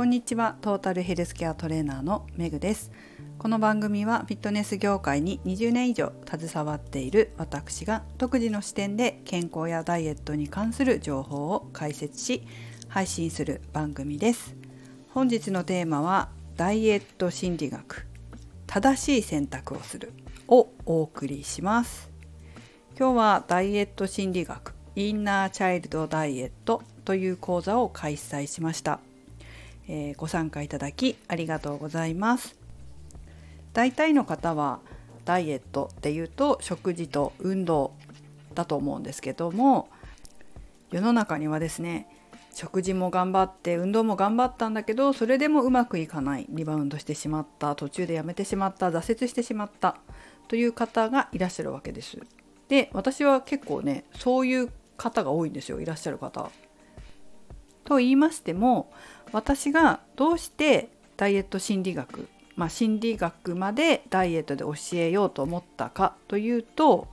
こんにちは。トータルヘルスケアトレーナーのメグです。この番組はフィットネス業界に20年以上携わっている私が独自の視点で健康やダイエットに関する情報を解説し配信する番組です。本日のテーマはダイエット心理学正しい選択をするをお送りします。今日はダイエット心理学インナーチャイルドダイエットという講座を開催しました、えー、ご参加いただきありがとうございます大体の方はダイエットっていうと食事と運動だと思うんですけども世の中にはですね食事も頑張って運動も頑張ったんだけどそれでもうまくいかないリバウンドしてしまった途中でやめてしまった挫折してしまったという方がいらっしゃるわけです。で私は結構ねそういう方が多いんですよいらっしゃる方。と言いましても私がどうしてダイエット心理学、まあ、心理学までダイエットで教えようと思ったかというと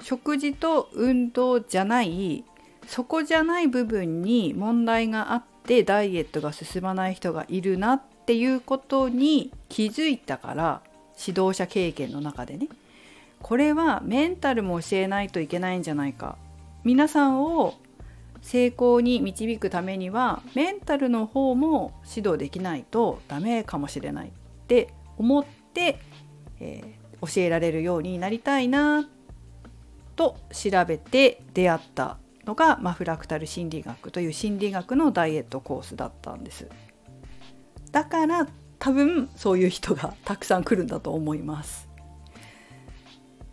食事と運動じゃないそこじゃない部分に問題があってダイエットが進まない人がいるなっていうことに気づいたから指導者経験の中でね。これはメンタルも教えないといけないんじゃないか。皆さんを成功に導くためにはメンタルの方も指導できないとダメかもしれないって思って、えー、教えられるようになりたいなと調べて出会ったのが、まあ、フラクタル心理学という心理学のダイエットコースだったんです。だから多分そういう人がたくさん来るんだと思います。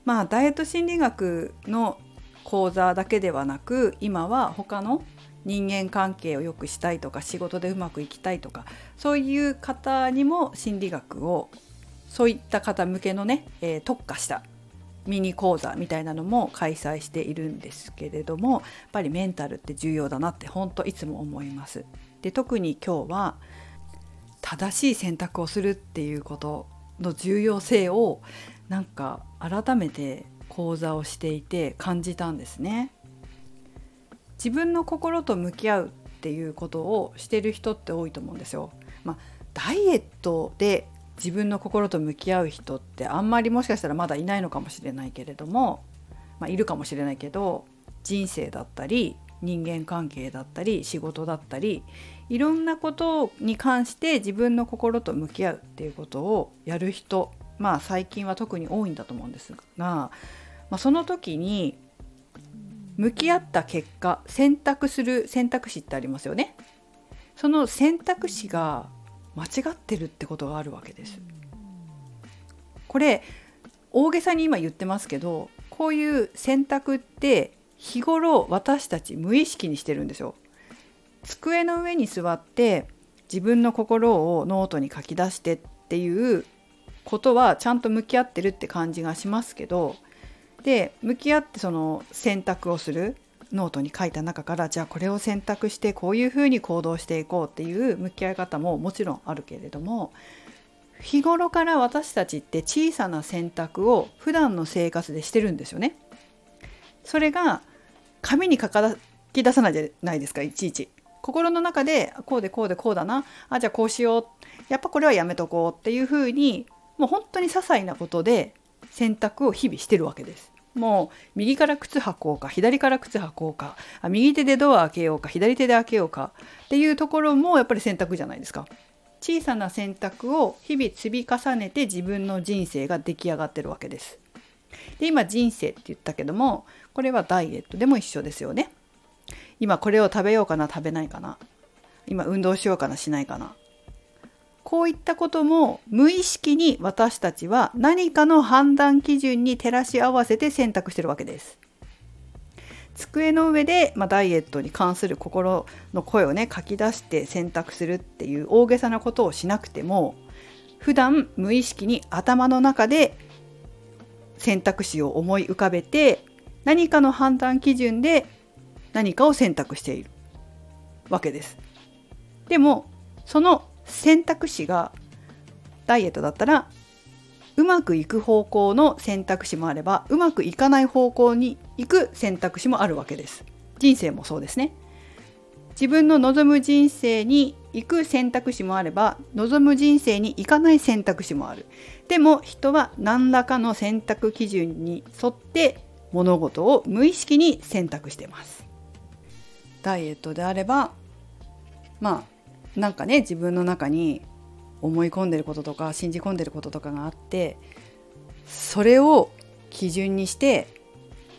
まあダイエット心理学の講座だけではなく今は他の人間関係を良くしたいとか仕事でうまくいきたいとかそういう方にも心理学をそういった方向けのね、えー、特化したミニ講座みたいなのも開催しているんですけれどもやっぱりメンタルって重要だなって本当いつも思います。で特に今日は正しい選択をするっていうことの重要性をなんか改めて講座をしていて感じたんですね。自分の心と向き合うっていうことをしてる人って多いと思うんですよ。まあ、ダイエットで自分の心と向き合う人ってあんまりもしかしたらまだいないのかもしれないけれども、まあ、いるかもしれないけど人生だったり人間関係だったり仕事だったりいろんなことに関して自分の心と向き合うっていうことをやる人まあ最近は特に多いんだと思うんですがまあ、その時に向き合った結果選択する選択肢ってありますよね。その選択肢が間違ってるってことがあるわけです。これ大げさに今言ってますけどこういう選択って日頃私たち無意識にしてるんですよ。机の上に座って自分の心をノートに書き出してっていうことはちゃんと向き合ってるって感じがしますけどで向き合ってその選択をするノートに書いた中からじゃあこれを選択してこういうふうに行動していこうっていう向き合い方ももちろんあるけれども日頃から私たちって小さな選択を普段の生活でしてるんですよね。それが紙に書き出さないじゃないですかいちいち。心の中でこうでこうでこうだなあじゃあこうしようやっぱこれはやめとこうっていうふうにもう本当に些細なことで選択を日々してるわけです。もう右から靴履こうか左から靴履こうか右手でドア開けようか左手で開けようかっていうところもやっぱり選択じゃないですか。小さな選択を日々積み重ねて自分の人生が出来上がってるわけです。で今人生って言ったけどもこれはダイエットでも一緒ですよね。今これを食べようかな食べないかな今運動しようかなしないかなこういったことも無意識に私たちは何かの判断基準に照らし合わせて選択してるわけです。机の上で、まあ、ダイエットに関する心の声をね書き出して選択するっていう大げさなことをしなくても普段無意識に頭の中で選択肢を思い浮かべて何かの判断基準で何かを選択しているわけです。でもその選択肢がダイエットだったらうまくいく方向の選択肢もあればうまくいかない方向に行く選択肢もあるわけです。人生もそうですね。自分の望む人生に行く選択肢もあれば望む人生に行かない選択肢もある。でも人は何らかの選択基準に沿って物事を無意識に選択してます。ダイエットであればまあなんかね自分の中に思い込んでることとか信じ込んでることとかがあってそれを基準にして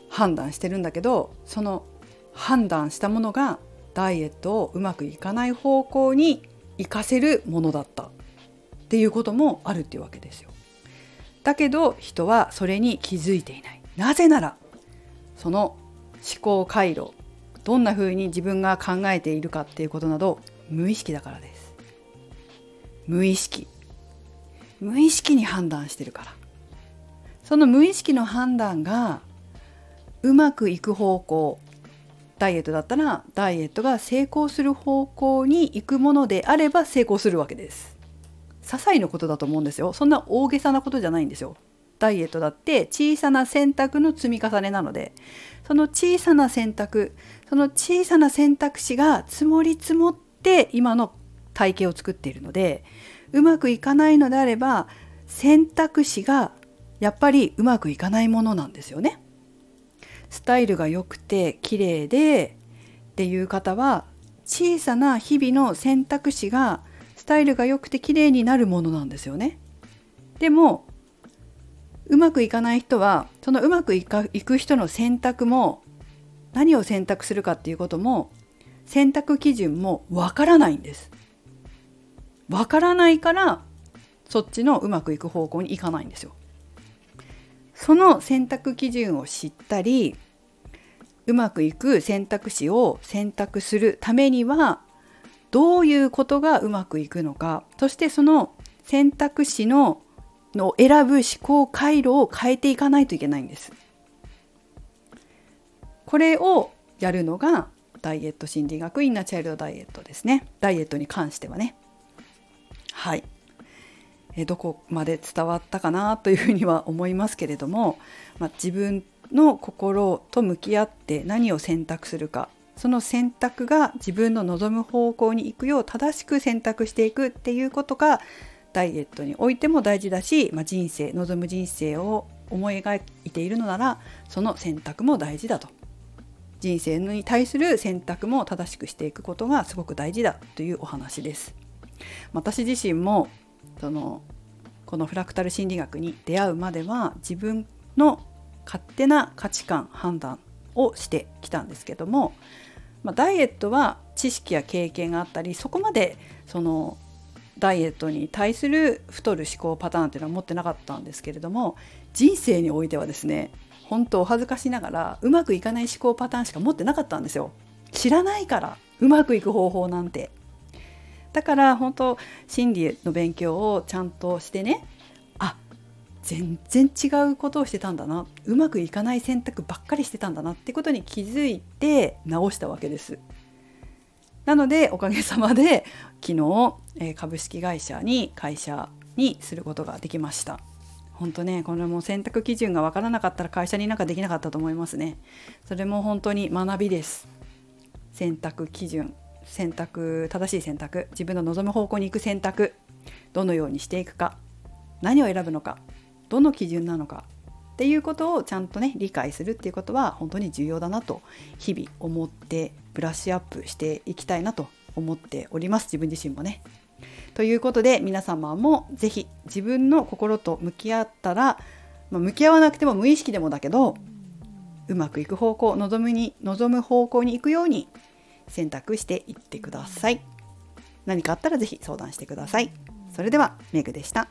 判断してるんだけどその判断したものがダイエットをうまくいかない方向に行かせるものだったっていうこともあるっていうわけですよ。だけど人はそれに気づいていない。なぜならその思考回路どんな風に自分が考えているかっていうことなど無意識だからです。無意識。無意識に判断してるから。その無意識の判断がうまくいく方向ダイエットだったらダイエットが成功する方向に行くものであれば成功するわけです。些細なことだと思うんですよ。そんな大げさなことじゃないんですよ。ダイエットだって小さな選択の積み重ねなのでその小さな選択その小さな選択肢が積もり積もって今の体型を作っているのでうまくいかないのであれば選択肢がやっぱりうまくいかないものなんですよね。スタイルが良くて綺麗でっていう方は小さな日々の選択肢がスタイルが良くて綺麗になるものなんですよね。でもうまくいかない人はそのうまくいかいく人の選択も何を選択するかっていうことも選択基準もわからないんです。わからないからそっちのうまくいく方向に行かないんですよ。その選択基準を知ったりうまくいく選択肢を選択するためにはどういうことがうまくいくのかそしてその選択肢のの選ぶ思考回路を変えていかないといけないんです。これをやるのがダイエット心理学インナーチャイルドダイエットですね。ダイエットに関してはね。はい。えどこまで伝わったかなというふうには思いますけれども、まあ、自分の心と向き合って何を選択するかその選択が自分の望む方向に行くよう正しく選択していくっていうことがダイエットにおいても大事だし、まあ、人生望む人生を思い描いているのならその選択も大事だと人生に対する選択も正しくしていくことがすごく大事だというお話です。私自身もそのこのフラクタル心理学に出会うまでは自分の勝手な価値観判断をしてきたんですけども、まあ、ダイエットは知識や経験があったりそこまでそのダイエットに対する太る思考パターンっていうのは持ってなかったんですけれども人生においてはですね本当お恥ずかしながらうまくいかない思考パターンしか持ってなかったんですよ知らないからうまくいく方法なんてだから本当心理の勉強をちゃんとしてねあ全然違うことをしてたんだなうまくいかない選択ばっかりしてたんだなってことに気づいて直したわけです。なのでおかげさまで昨日、え株式会社に会社にすることができました。本当ねこれも選択基準が分からなかったら会社になんかできなかったと思いますね。それも本当に学びです。選択基準。選択正しい選択。自分の望む方向に行く選択。どのようにしていくか。何を選ぶのか。どの基準なのか。っていうことをちゃんとね理解するっていうことは本当に重要だなと。日々思ってブラッシュアップしていきたいなと思っております。自分自身もね。ということで皆様も是非自分の心と向き合ったら、まあ、向き合わなくても無意識でもだけどうまくいく方向望むに望む方向に行くように選択していってください。何かあったら是非相談してください。それではメグでした。